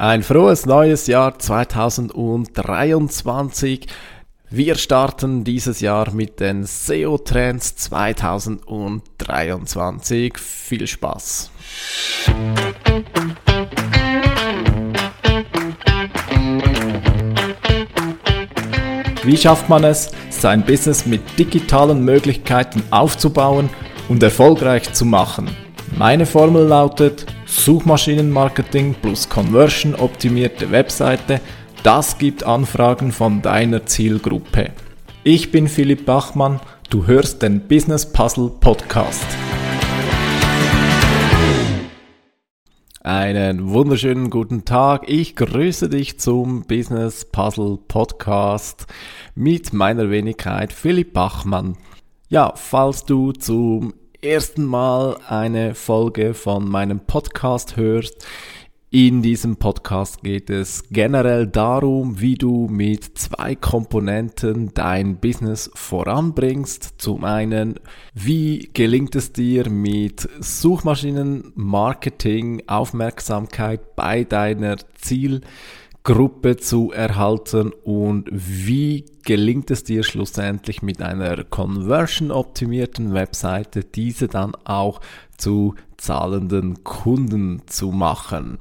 Ein frohes neues Jahr 2023. Wir starten dieses Jahr mit den SEO Trends 2023. Viel Spaß! Wie schafft man es, sein Business mit digitalen Möglichkeiten aufzubauen und erfolgreich zu machen? Meine Formel lautet Suchmaschinenmarketing plus Conversion optimierte Webseite, das gibt Anfragen von deiner Zielgruppe. Ich bin Philipp Bachmann, du hörst den Business Puzzle Podcast. Einen wunderschönen guten Tag. Ich grüße dich zum Business Puzzle Podcast mit meiner Wenigkeit Philipp Bachmann. Ja, falls du zum ersten Mal eine Folge von meinem Podcast hörst, in diesem Podcast geht es generell darum, wie du mit zwei Komponenten dein Business voranbringst. Zum einen, wie gelingt es dir mit Suchmaschinenmarketing Aufmerksamkeit bei deiner Ziel Gruppe zu erhalten und wie gelingt es dir schlussendlich mit einer conversion-optimierten Webseite, diese dann auch zu zahlenden Kunden zu machen.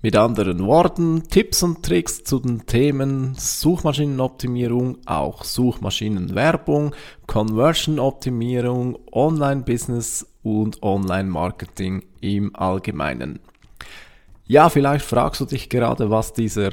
Mit anderen Worten, Tipps und Tricks zu den Themen Suchmaschinenoptimierung, auch Suchmaschinenwerbung, Conversion-Optimierung, Online-Business und Online-Marketing im Allgemeinen. Ja, vielleicht fragst du dich gerade, was dieser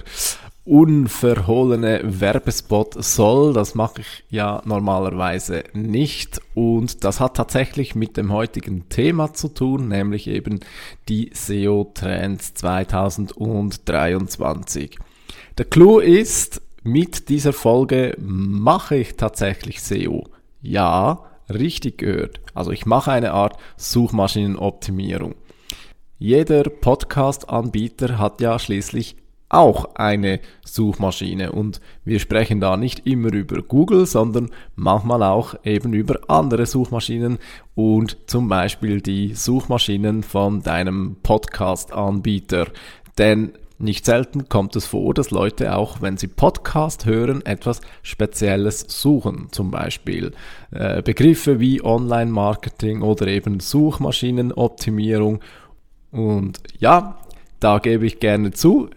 unverhohlene Werbespot soll. Das mache ich ja normalerweise nicht. Und das hat tatsächlich mit dem heutigen Thema zu tun, nämlich eben die SEO-Trends 2023. Der Clou ist, mit dieser Folge mache ich tatsächlich SEO. Ja, richtig gehört. Also ich mache eine Art Suchmaschinenoptimierung. Jeder Podcast-Anbieter hat ja schließlich auch eine Suchmaschine und wir sprechen da nicht immer über Google, sondern manchmal auch eben über andere Suchmaschinen und zum Beispiel die Suchmaschinen von deinem Podcast-Anbieter. Denn nicht selten kommt es vor, dass Leute auch, wenn sie Podcast hören, etwas Spezielles suchen. Zum Beispiel äh, Begriffe wie Online-Marketing oder eben Suchmaschinenoptimierung und ja, da gebe ich gerne zu,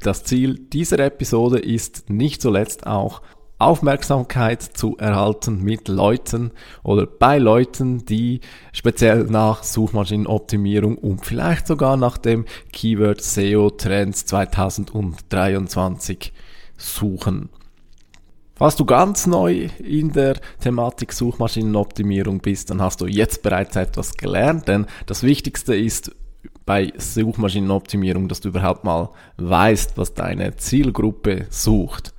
das Ziel dieser Episode ist nicht zuletzt auch Aufmerksamkeit zu erhalten mit Leuten oder bei Leuten, die speziell nach Suchmaschinenoptimierung und vielleicht sogar nach dem Keyword SEO Trends 2023 suchen. Falls du ganz neu in der Thematik Suchmaschinenoptimierung bist, dann hast du jetzt bereits etwas gelernt, denn das Wichtigste ist bei Suchmaschinenoptimierung, dass du überhaupt mal weißt, was deine Zielgruppe sucht.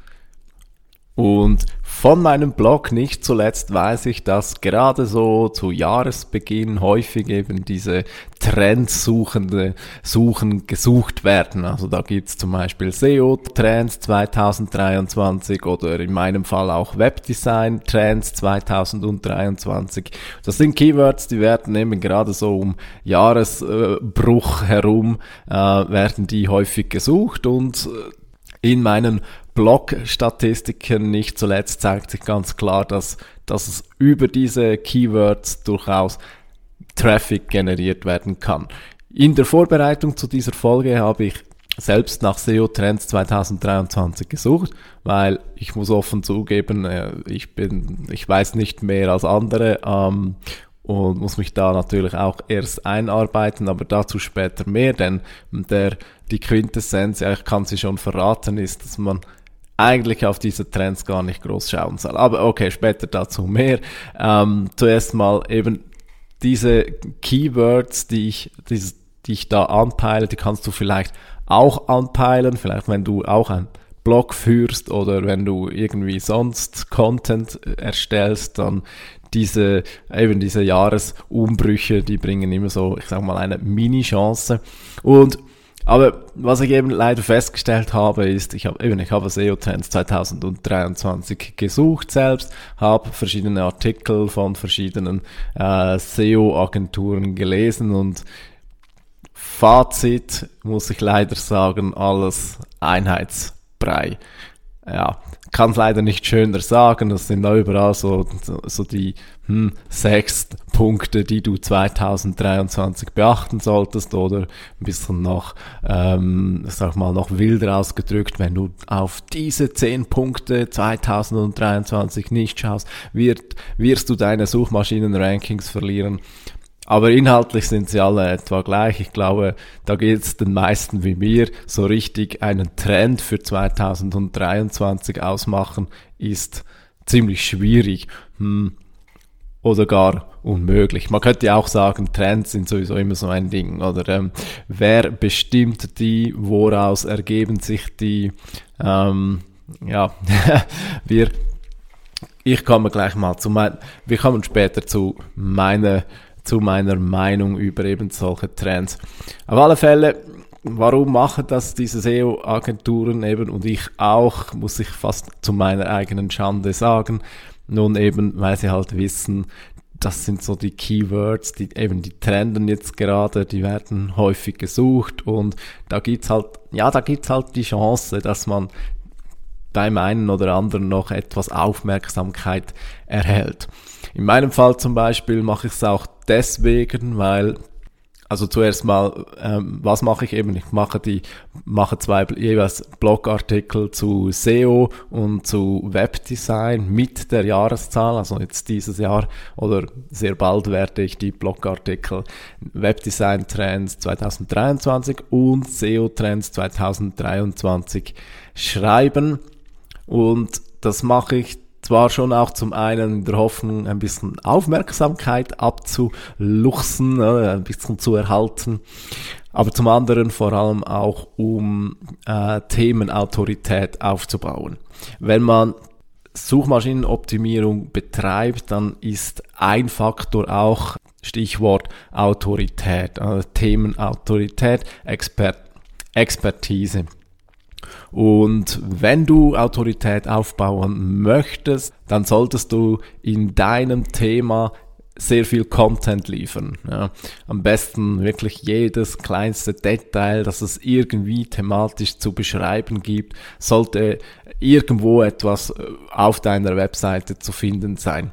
Und von meinem Blog nicht zuletzt weiß ich, dass gerade so zu Jahresbeginn häufig eben diese Trendsuchende Suchen gesucht werden. Also da gibt's zum Beispiel SEO Trends 2023 oder in meinem Fall auch Webdesign Trends 2023. Das sind Keywords, die werden eben gerade so um Jahresbruch herum äh, werden die häufig gesucht und äh, in meinen Blog-Statistiken nicht zuletzt zeigt sich ganz klar, dass, dass es über diese Keywords durchaus Traffic generiert werden kann. In der Vorbereitung zu dieser Folge habe ich selbst nach SEO Trends 2023 gesucht, weil ich muss offen zugeben, äh, ich bin, ich weiß nicht mehr als andere ähm, und muss mich da natürlich auch erst einarbeiten, aber dazu später mehr, denn der, die Quintessenz, ja, ich kann sie schon verraten, ist, dass man eigentlich auf diese Trends gar nicht groß schauen soll. Aber okay, später dazu mehr. Ähm, zuerst mal eben diese Keywords, die ich, die, die ich da anpeile, die kannst du vielleicht auch anpeilen, vielleicht wenn du auch ein Blog führst oder wenn du irgendwie sonst Content erstellst, dann diese, eben diese Jahresumbrüche, die bringen immer so, ich sag mal, eine Mini-Chance. Und aber was ich eben leider festgestellt habe, ist, ich habe eben, ich habe SEO Trends 2023 gesucht selbst, habe verschiedene Artikel von verschiedenen äh, SEO-Agenturen gelesen und Fazit muss ich leider sagen, alles Einheitsbrei. Ja, kann es leider nicht schöner sagen. Das sind da überall so, so die hm, sechs Punkte, die du 2023 beachten solltest oder ein bisschen noch, ähm, sag mal, noch wilder ausgedrückt, wenn du auf diese zehn Punkte 2023 nicht schaust, wird, wirst du deine Suchmaschinen-Rankings verlieren. Aber inhaltlich sind sie alle etwa gleich. Ich glaube, da geht es den meisten wie mir. So richtig einen Trend für 2023 ausmachen ist ziemlich schwierig. Hm. Oder gar unmöglich. Man könnte ja auch sagen, Trends sind sowieso immer so ein Ding. Oder ähm, wer bestimmt die, woraus ergeben sich die? Ähm, ja, wir, ich komme gleich mal zu mein, wir kommen später zu meiner zu meiner Meinung über eben solche Trends. Auf alle Fälle, warum machen das diese SEO-Agenturen eben und ich auch, muss ich fast zu meiner eigenen Schande sagen. Nun eben, weil sie halt wissen, das sind so die Keywords, die eben die trenden jetzt gerade, die werden häufig gesucht und da gibt's halt, ja, da gibt's halt die Chance, dass man beim einen oder anderen noch etwas Aufmerksamkeit erhält. In meinem Fall zum Beispiel mache ich es auch deswegen, weil also zuerst mal, ähm, was mache ich eben? Ich mache die, mache zwei jeweils Blogartikel zu SEO und zu Webdesign mit der Jahreszahl. Also jetzt dieses Jahr oder sehr bald werde ich die Blogartikel Webdesign Trends 2023 und SEO Trends 2023 schreiben. Und das mache ich zwar schon auch zum einen in der Hoffnung, ein bisschen Aufmerksamkeit abzuluchsen, äh, ein bisschen zu erhalten, aber zum anderen vor allem auch, um äh, Themenautorität aufzubauen. Wenn man Suchmaschinenoptimierung betreibt, dann ist ein Faktor auch Stichwort Autorität, also Themenautorität, Expert, Expertise. Und wenn du Autorität aufbauen möchtest, dann solltest du in deinem Thema sehr viel Content liefern. Ja. Am besten wirklich jedes kleinste Detail, das es irgendwie thematisch zu beschreiben gibt, sollte irgendwo etwas äh, auf deiner Webseite zu finden sein.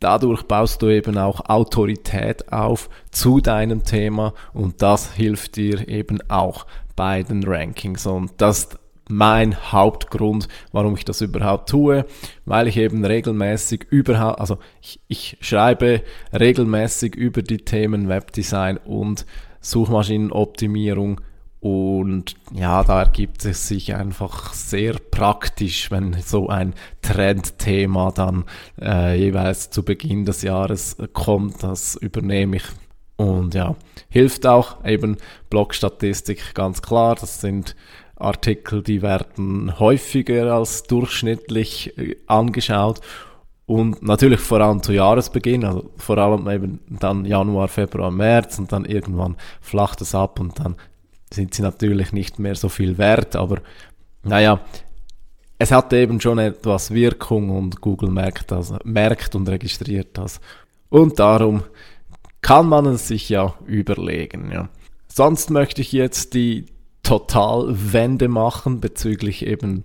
Dadurch baust du eben auch Autorität auf zu deinem Thema und das hilft dir eben auch bei den Rankings. Und das mein Hauptgrund, warum ich das überhaupt tue, weil ich eben regelmäßig überhaupt, also ich, ich schreibe regelmäßig über die Themen Webdesign und Suchmaschinenoptimierung und ja, da ergibt es sich einfach sehr praktisch, wenn so ein Trendthema dann äh, jeweils zu Beginn des Jahres kommt. Das übernehme ich und ja, hilft auch eben Blogstatistik ganz klar. Das sind Artikel, die werden häufiger als durchschnittlich äh, angeschaut. Und natürlich vor allem zu Jahresbeginn, also vor allem eben dann Januar, Februar, März und dann irgendwann flacht es ab und dann sind sie natürlich nicht mehr so viel wert, aber naja, es hat eben schon etwas Wirkung und Google merkt das, merkt und registriert das. Und darum kann man es sich ja überlegen. Ja. Sonst möchte ich jetzt die Totalwende machen bezüglich eben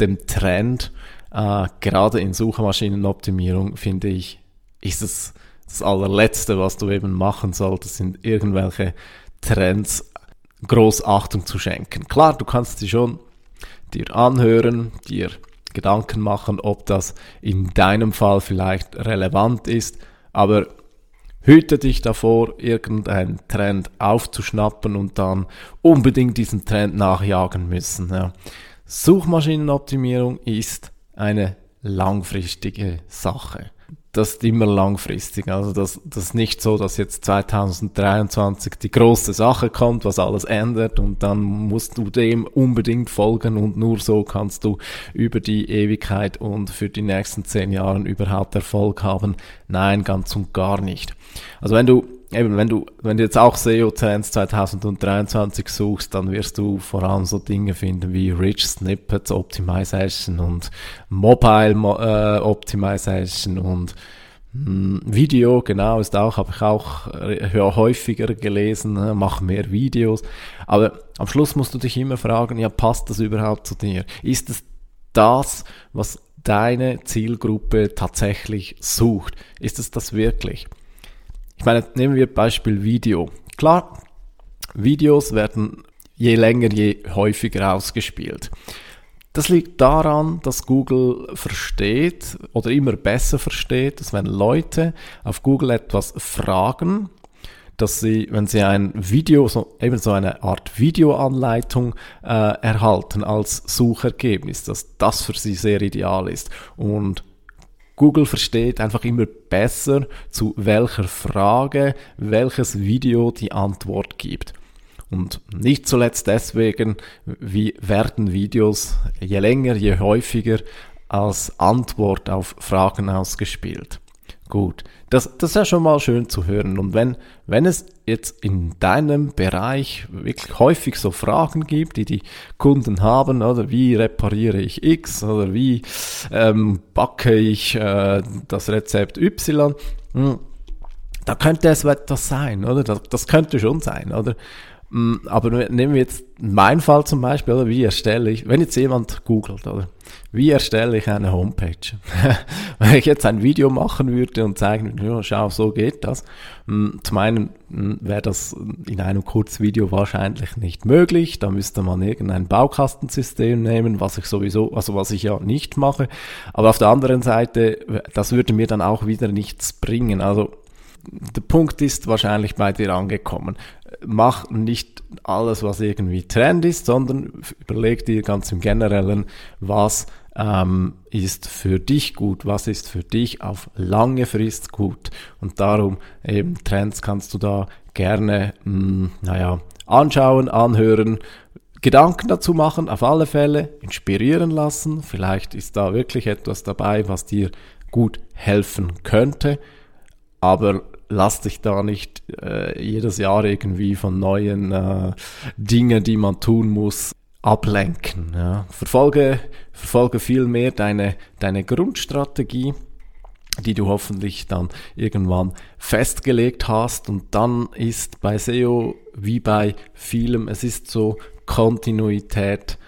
dem Trend. Äh, gerade in Suchmaschinenoptimierung finde ich, ist es das allerletzte, was du eben machen solltest, sind irgendwelche Trends groß Achtung zu schenken. Klar, du kannst sie schon dir anhören, dir Gedanken machen, ob das in deinem Fall vielleicht relevant ist, aber Hüte dich davor, irgendeinen Trend aufzuschnappen und dann unbedingt diesen Trend nachjagen müssen. Ja. Suchmaschinenoptimierung ist eine langfristige Sache das ist immer langfristig. Also das, das ist nicht so, dass jetzt 2023 die große Sache kommt, was alles ändert und dann musst du dem unbedingt folgen und nur so kannst du über die Ewigkeit und für die nächsten zehn Jahre überhaupt Erfolg haben. Nein, ganz und gar nicht. Also wenn du eben, wenn du, wenn du jetzt auch SEO Trends 2023 suchst, dann wirst du vor allem so Dinge finden wie Rich Snippets Optimization und Mobile äh, Optimization und Hm, Video, genau, ist auch, habe ich auch äh, häufiger gelesen, ne, mach mehr Videos. Aber am Schluss musst du dich immer fragen, ja, passt das überhaupt zu dir? Ist es das, was deine Zielgruppe tatsächlich sucht? Ist es das wirklich? Ich meine, nehmen wir Beispiel Video. Klar, Videos werden je länger, je häufiger ausgespielt. Das liegt daran, dass Google versteht oder immer besser versteht, dass wenn Leute auf Google etwas fragen, dass sie, wenn sie ein Video, so, eben so eine Art Videoanleitung äh, erhalten als Suchergebnis, dass das für sie sehr ideal ist. Und Google versteht einfach immer besser, zu welcher Frage welches Video die Antwort gibt. Und nicht zuletzt deswegen, wie werden Videos je länger, je häufiger als Antwort auf Fragen ausgespielt. Gut, das, das ist ja schon mal schön zu hören. Und wenn, wenn es jetzt in deinem Bereich wirklich häufig so Fragen gibt, die die Kunden haben, oder wie repariere ich X oder wie ähm, backe ich äh, das Rezept Y, hm, da könnte es etwas sein, oder? Das, das könnte schon sein, oder? Mm, aber nehmen wir jetzt meinen Fall zum Beispiel, oder wie erstelle ich, wenn jetzt jemand googelt, oder wie erstelle ich eine Homepage? wenn ich jetzt ein Video machen würde und zeigen, ja, schau, so geht das. Mm, zum einen mm, wäre das in einem Kurzvideo wahrscheinlich nicht möglich. Da müsste man irgendein Baukastensystem nehmen, was ich sowieso, also was ich ja nicht mache. Aber auf der anderen Seite, das würde mir dann auch wieder nichts bringen. Also der Punkt ist wahrscheinlich bei dir angekommen. Mach nicht alles, was irgendwie Trend ist, sondern überleg dir ganz im Generellen, was ähm, ist für dich gut, was ist für dich auf lange Frist gut. Und darum eben Trends kannst du da gerne, mh, hm, naja, anschauen, anhören, Gedanken dazu machen, auf alle Fälle inspirieren lassen. Vielleicht ist da wirklich etwas dabei, was dir gut helfen könnte. Aber lass dich da nicht äh, jedes Jahr irgendwie von neuen äh, Dingen, die man tun muss, ablenken. Ja. Verfolge, verfolge vielmehr deine, deine Grundstrategie, die du hoffentlich dann irgendwann festgelegt hast. Und dann ist bei SEO wie bei vielem, es ist so Kontinuität.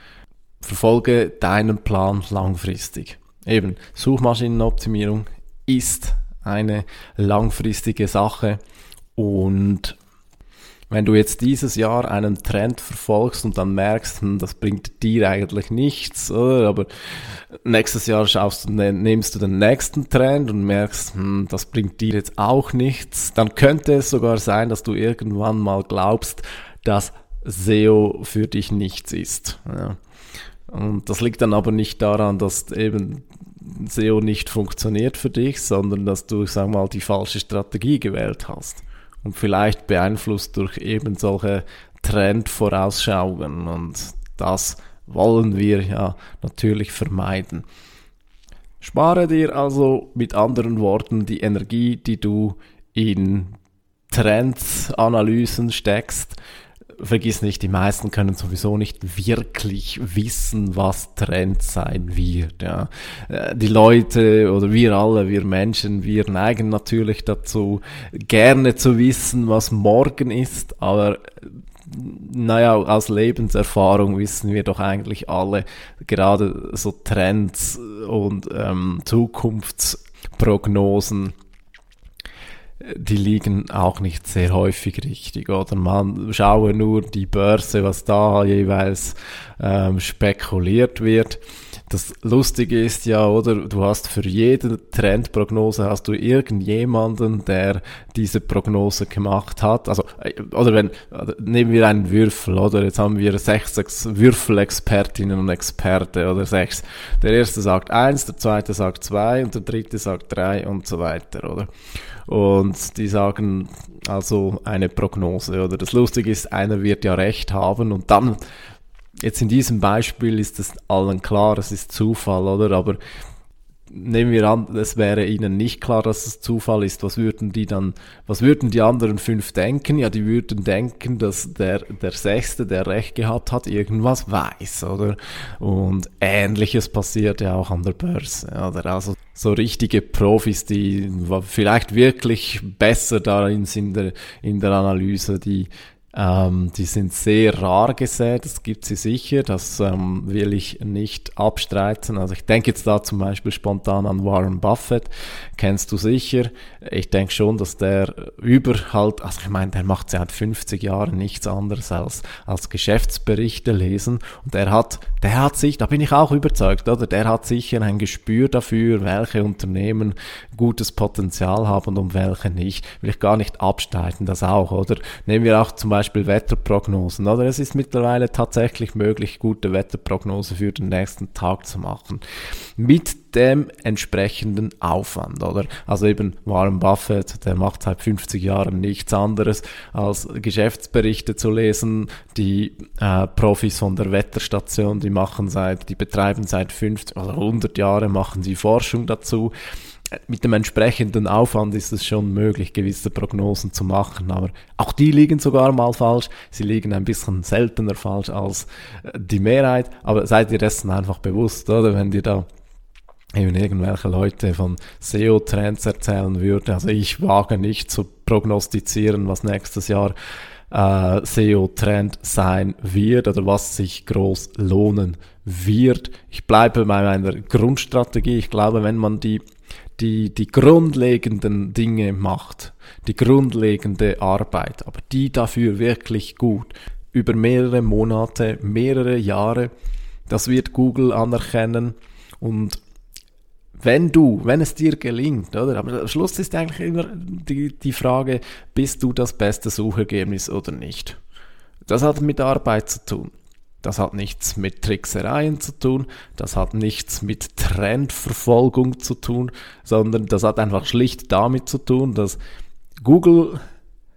Verfolge deinen Plan langfristig. Eben, Suchmaschinenoptimierung ist eine langfristige Sache. Und wenn du jetzt dieses Jahr einen Trend verfolgst und dann merkst, hm, das bringt dir eigentlich nichts, oder? aber nächstes Jahr schaust du, ne, nimmst du den nächsten Trend und merkst, hm, das bringt dir jetzt auch nichts, dann könnte es sogar sein, dass du irgendwann mal glaubst, dass SEO für dich nichts ist. Ja. Und das liegt dann aber nicht daran, dass eben SEO nicht funktioniert für dich, sondern dass du, sag mal, die falsche Strategie gewählt hast. Und vielleicht beeinflusst durch eben solche Trendvorausschauungen. Und das wollen wir ja natürlich vermeiden. Spare dir also mit anderen Worten die Energie, die du in Trendanalysen steckst, vergiss nicht, die meisten können sowieso nicht wirklich wissen, was Trend sein wird. Ja. Äh, die Leute oder wir alle, wir Menschen, wir neigen natürlich dazu, gerne zu wissen, was morgen ist, aber naja, aus Lebenserfahrung wissen wir doch eigentlich alle, gerade so Trends und ähm, Zukunftsprognosen, die liegen auch nicht sehr häufig richtig, oder? Man schaue nur die Börse, was da jeweils ähm, spekuliert wird. Das Lustige ist ja, oder, du hast für jede Trendprognose hast du irgendjemanden, der diese Prognose gemacht hat. Also, äh, oder wenn, nehmen wir einen Würfel, oder? Jetzt haben wir sechs Würfelexpertinnen und Experte, oder sechs. Der erste sagt eins, der zweite sagt zwei und der dritte sagt drei und so weiter, oder? Und die sagen also eine Prognose, oder? Das Lustige ist, einer wird ja recht haben und dann Jetzt in diesem Beispiel ist es allen klar, es ist Zufall, oder? Aber nehmen wir an, es wäre ihnen nicht klar, dass es Zufall ist, was würden die dann, was würden die anderen fünf denken? Ja, die würden denken, dass der, der Sechste, der Recht gehabt hat, irgendwas weiß, oder? Und Ähnliches passiert ja auch an der Börse, oder? Also so richtige Profis, die vielleicht wirklich besser darin sind in der, in der Analyse, die ähm, die sind sehr rar gesät, das gibt sie sicher, das ähm, will ich nicht abstreiten. Also ich denke jetzt da zum Beispiel spontan an Warren Buffett, kennst du sicher. Ich denke schon, dass der über halt, also ich meine, der macht seit 50 Jahren nichts anderes als, als Geschäftsberichte lesen und der hat, der hat sich, da bin ich auch überzeugt, oder? Der hat sicher ein Gespür dafür, welche Unternehmen gutes Potenzial haben und welche nicht. Will ich gar nicht abstreiten, das auch, oder? Nehmen wir auch zum Beispiel Beispiel Wetterprognosen. Oder es ist mittlerweile tatsächlich möglich, gute Wetterprognose für den nächsten Tag zu machen. Mit dem entsprechenden Aufwand, oder? Also eben Warren Buffett, der macht seit 50 Jahren nichts anderes als Geschäftsberichte zu lesen. Die äh, Profis von der Wetterstation, die machen seit, die betreiben seit 50 oder 100 Jahren, machen sie Forschung dazu mit dem entsprechenden Aufwand ist es schon möglich, gewisse Prognosen zu machen, aber auch die liegen sogar mal falsch. Sie liegen ein bisschen seltener falsch als äh, die Mehrheit, aber seid ihr dessen einfach bewusst, oder? Wenn ihr da eben irgendwelche Leute von SEO-Trends erzählen würde. Also ich wage nicht zu prognostizieren, was nächstes Jahr äh, SEO-Trend sein wird oder was sich groß lohnen wird. Ich bleibe bei meiner Grundstrategie. Ich glaube, wenn man die die, die grundlegenden Dinge macht, die grundlegende Arbeit, aber die dafür wirklich gut, über mehrere Monate, mehrere Jahre, das wird Google anerkennen und wenn du, wenn es dir gelingt, oder? Aber am Schluss ist eigentlich immer die, die Frage, bist du das beste Suchergebnis oder nicht? Das hat mit Arbeit zu tun. Das hat nichts mit Tricksereien zu tun, das hat nichts mit Trendverfolgung zu tun, sondern das hat einfach schlicht damit zu tun, dass Google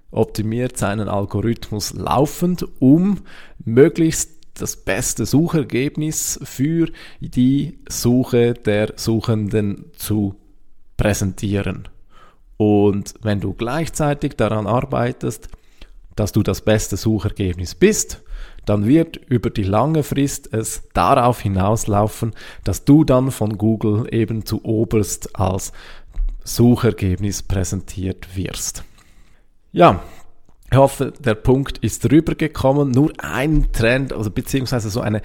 optimiert seinen Algorithmus laufend, um möglichst das beste Suchergebnis für die Suche der Suchenden zu präsentieren. Und wenn du gleichzeitig daran arbeitest, dass du das beste Suchergebnis bist, dann wird über die lange Frist es darauf hinauslaufen, dass du dann von Google eben zu oberst als Suchergebnis präsentiert wirst. Ja, ich hoffe, der Punkt ist rübergekommen. Nur ein Trend, also beziehungsweise so eine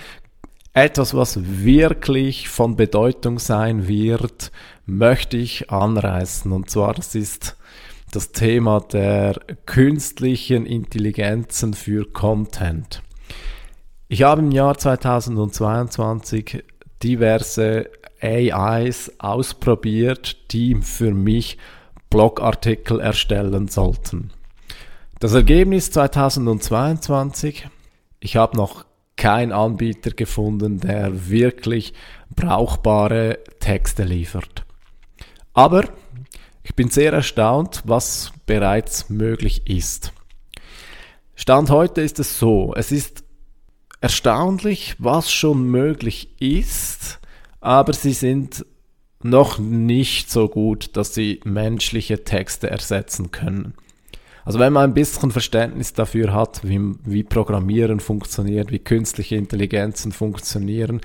etwas, was wirklich von Bedeutung sein wird, möchte ich anreißen. Und zwar, das ist das Thema der künstlichen Intelligenzen für Content. Ich habe im Jahr 2022 diverse AIs ausprobiert, die für mich Blogartikel erstellen sollten. Das Ergebnis 2022, ich habe noch keinen Anbieter gefunden, der wirklich brauchbare Texte liefert. Aber ich bin sehr erstaunt, was bereits möglich ist. Stand heute ist es so, es ist erstaunlich, was schon möglich ist, aber sie sind noch nicht so gut, dass sie menschliche Texte ersetzen können. Also wenn man ein bisschen Verständnis dafür hat, wie, wie Programmieren funktioniert, wie künstliche Intelligenzen funktionieren,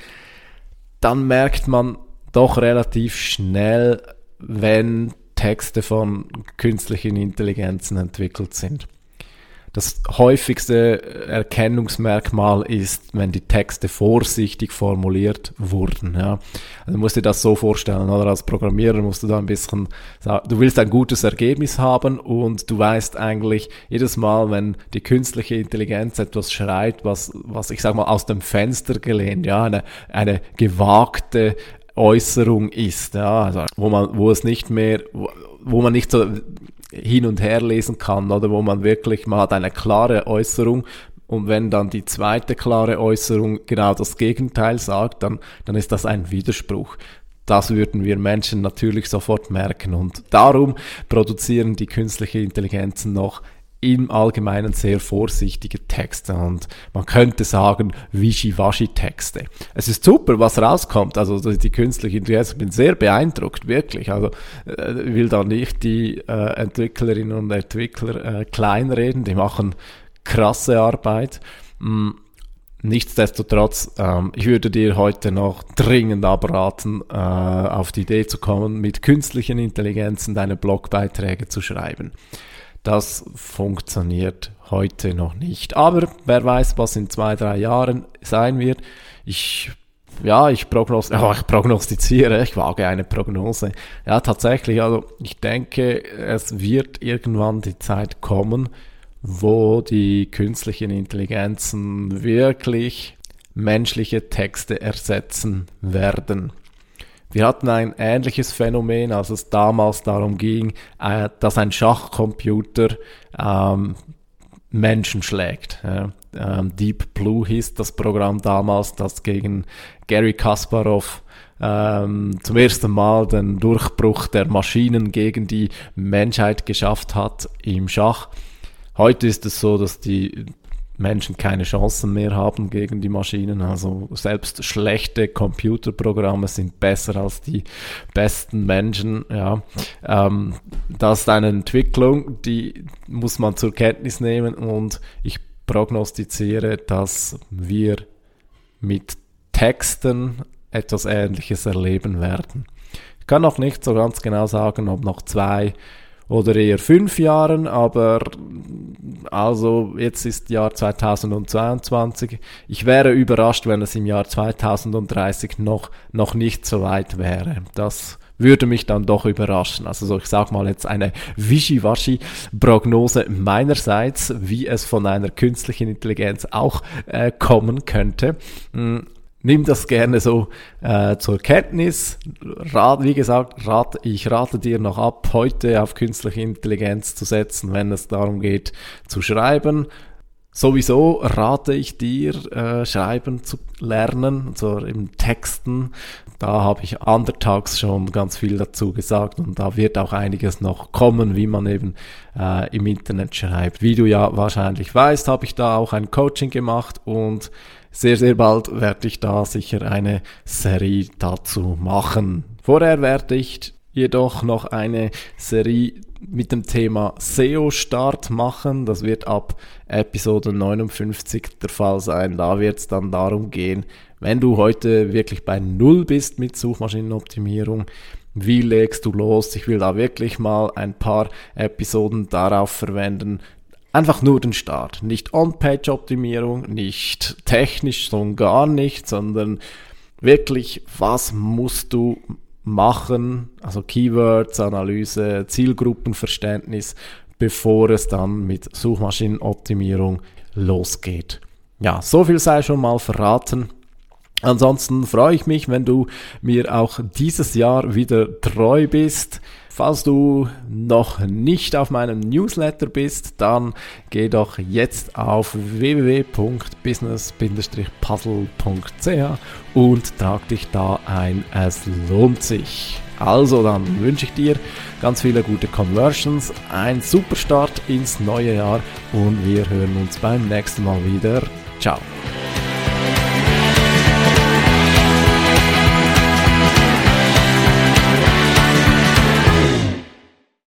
dann merkt man doch relativ schnell, wenn Texte von künstlichen Intelligenzen entwickelt sind das häufigste Erkennungsmerkmal ist, wenn die Texte vorsichtig formuliert wurden. Ja. Also musst dir das so vorstellen, oder als Programmierer musst du da ein bisschen, du willst ein gutes Ergebnis haben und du weißt eigentlich jedes Mal, wenn die künstliche Intelligenz etwas schreit, was, was ich sag mal aus dem Fenster gelehnt, ja, eine, eine gewagte Äußerung ist, ja, also wo man, wo es nicht mehr, wo, wo man nicht so hin und her lesen kann oder wo man wirklich, man hat eine klare Äußerung und wenn dann die zweite klare Äußerung genau das Gegenteil sagt, dann, dann ist das ein Widerspruch. Das würden wir Menschen natürlich sofort merken und darum produzieren die künstlichen Intelligenzen noch im Allgemeinen sehr vorsichtige Texte und man könnte sagen Wischiwaschi-Texte. Es ist super, was rauskommt, also die künstliche Intelligenz, ich bin sehr beeindruckt, wirklich, also äh, ich will da nicht die äh, Entwicklerinnen und Entwickler äh, kleinreden, die machen krasse Arbeit. Mm, nichtsdestotrotz, ähm, ich würde dir heute noch dringend abraten, äh, auf die Idee zu kommen, mit künstlichen Intelligenzen deine Blogbeiträge zu schreiben. Das funktioniert heute noch nicht. Aber wer weiß, was in zwei, drei Jahren sein wird. Ich ja, ich, prognos oh, ich prognostiziere, ich wage eine Prognose. Ja, tatsächlich, also ich denke, es wird irgendwann die Zeit kommen, wo die künstlichen Intelligenzen wirklich menschliche Texte ersetzen werden. Wir hatten ein ähnliches Phänomen, als es damals darum ging, äh, dass ein Schachcomputer ähm, Menschen schlägt. Ja. Ähm, Deep Blue hieß das Programm damals, das gegen Gary Kasparov ähm, zum ersten Mal den Durchbruch der Maschinen gegen die Menschheit geschafft hat im Schach. Heute ist es so, dass die Menschen keine Chancen mehr haben gegen die Maschinen. Also selbst schlechte Computerprogramme sind besser als die besten Menschen. Ja, ähm, das ist eine Entwicklung, die muss man zur Kenntnis nehmen und ich prognostiziere, dass wir mit Texten etwas Ähnliches erleben werden. Ich kann noch nicht so ganz genau sagen, ob noch zwei oder eher fünf Jahren, aber also jetzt ist Jahr 2022. Ich wäre überrascht, wenn es im Jahr 2030 noch, noch nicht so weit wäre. Das würde mich dann doch überraschen. Also so, ich sag mal jetzt eine Wischiwaschi-Prognose meinerseits, wie es von einer künstlichen Intelligenz auch äh, kommen könnte. Nimm das gerne so äh, zur Kenntnis. Rat, wie gesagt, rat, ich rate dir noch ab, heute auf künstliche Intelligenz zu setzen, wenn es darum geht zu schreiben. Sowieso rate ich dir, äh, schreiben zu lernen, so im Texten. Da habe ich andertags schon ganz viel dazu gesagt und da wird auch einiges noch kommen, wie man eben äh, im Internet schreibt. Wie du ja wahrscheinlich weißt, habe ich da auch ein Coaching gemacht und sehr, sehr bald werde ich da sicher eine Serie dazu machen. Vorher werde ich jedoch noch eine Serie mit dem Thema SEO-Start machen. Das wird ab Episode 59 der Fall sein. Da wird es dann darum gehen, wenn du heute wirklich bei Null bist mit Suchmaschinenoptimierung, wie legst du los? Ich will da wirklich mal ein paar Episoden darauf verwenden, Einfach nur den Start. Nicht On-Page-Optimierung, nicht technisch, sondern gar nicht, sondern wirklich, was musst du machen, also Keywords, Analyse, Zielgruppenverständnis, bevor es dann mit Suchmaschinenoptimierung losgeht. Ja, so viel sei schon mal verraten. Ansonsten freue ich mich, wenn du mir auch dieses Jahr wieder treu bist. Falls du noch nicht auf meinem Newsletter bist, dann geh doch jetzt auf www.business-puzzle.ch und trag dich da ein. Es lohnt sich. Also dann wünsche ich dir ganz viele gute Conversions, einen super Start ins neue Jahr und wir hören uns beim nächsten Mal wieder. Ciao.